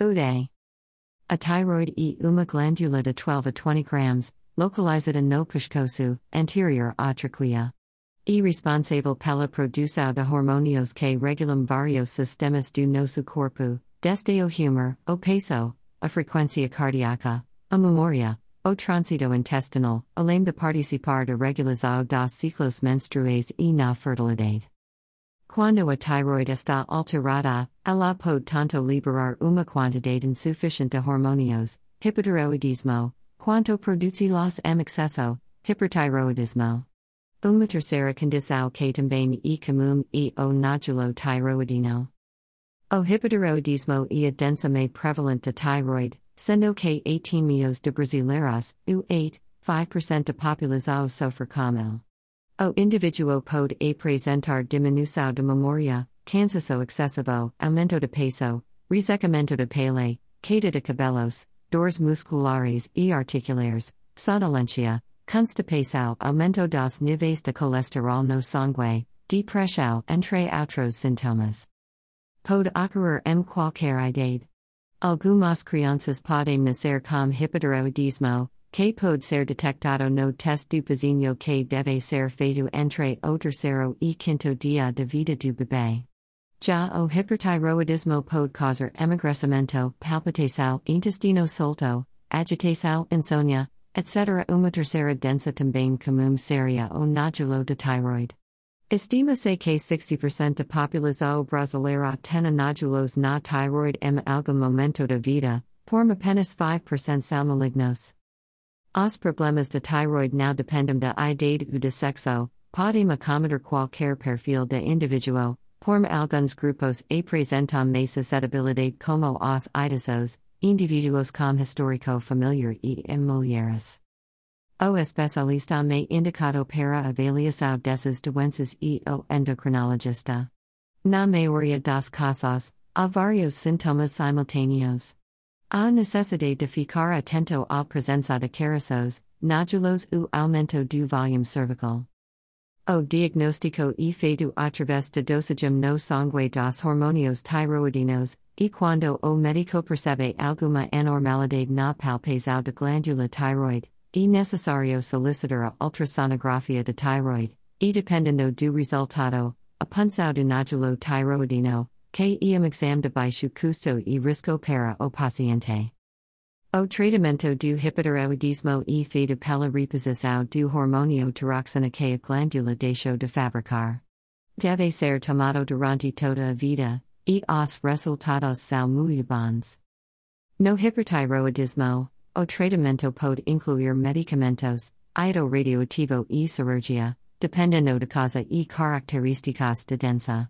Ude. A thyroid e uma glandula de 12 a 20 grams, localized no pescoço, anterior à. E responsável pela produção de hormônios que regulam vários sistemas do nosso corpo, desde o humor, o peso, a frequência cardíaca, a memória, o transito intestinal, além de participar da regulação dos ciclos menstruais e na fertilidade. Quando a thyroid está alterada, ela pode tanto liberar uma quantidade insuficiente de hormônios, hipotiroidismo, quanto produzir los em excesso, hipertiroidismo. Uma terceira condição que também é comum é o nódulo tiroidino. O hipotiroidismo é a doença mais prevalente de thyroid, sendo que 18 milhões de brasileiros, u 8, 5% da população sofre com ele. O indivíduo pode apresentar diminuição de memória, cansaço excessivo, aumento de peso, resecamento de pele, queda de cabelos, dores musculares e articulares, sonolência, constipação, aumento dos níveis de colesterol no sangue, depressão, entre outros sintomas. Pode ocorrer em qualquer idade. Algumas crianças podem nascer com hipotiroidismo, que pode ser detectado no teste do pezinho que deve ser feito entre o terceiro e quinto dia de vida do bebê. Já o hipertiroidismo pode causar emagrecimento, palpitação, intestino solto, agitação, insônia, etc. Uma terceira doença também comum seria o nódulo de tiroid. Estima-se que 60% da população brasileira tenha nódulos na tiroid em algum momento da vida, por apenas 5% são malignos. Os problemas de tiroid now dependem da idade ou de sexo, podem acomodar qualquer perfil de indivíduo, por alguns grupos apresentam mais suscetibilidade como os idosos, indivíduos com histórico familiar e mulheres. O especialista me indicado para avaliação dessas doenças e o endocrinologista. Na maioria dos casos, há vários sintomas simultâneos. Há necessidade de ficar atento à presença de caroços, nódulos ou aumento do volume cervical. O diagnóstico e feito através de dosagem no sangue dos hormônios tiroidinos, e quando o médico percebe alguma anormalidade na palpação da glândula tiroid, é necessário solicitar a ultrassonografia de tiroid, e dependendo do resultado, a punção do nódulo tiroidino, que é um exame de baixo custo e risco para o paciente. O tratamento do hipotiroidismo e feito pela reposição do hormônio tiroxina que a glândula deixou de fabricar. Deve ser tomado durante toda a vida, e os resultados são muito bons. No hipertiroidismo, o tratamento pode incluir medicamentos, iodo radioativo e cirurgia, dependendo de causa e características de doença.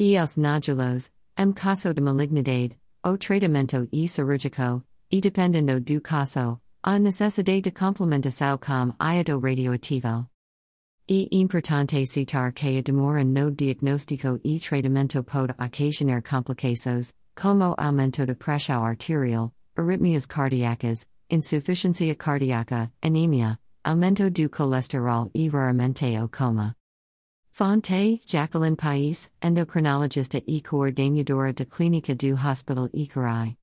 E os nódulos, em caso de malignidade, o tratamento e cirúrgico, e dependendo do caso, a necessidade de complementação com iodo radioativo. É importante citar que a demora no diagnóstico e tratamento pode ocasionar complicações, como aumento de pressão arterial, arritmias cardíacas, insuficiência cardíaca, anemia, aumento do colesterol e raramente o coma. Fonte, Jacqueline Pais, at e coordenadora de clínica do Hospital Icarai.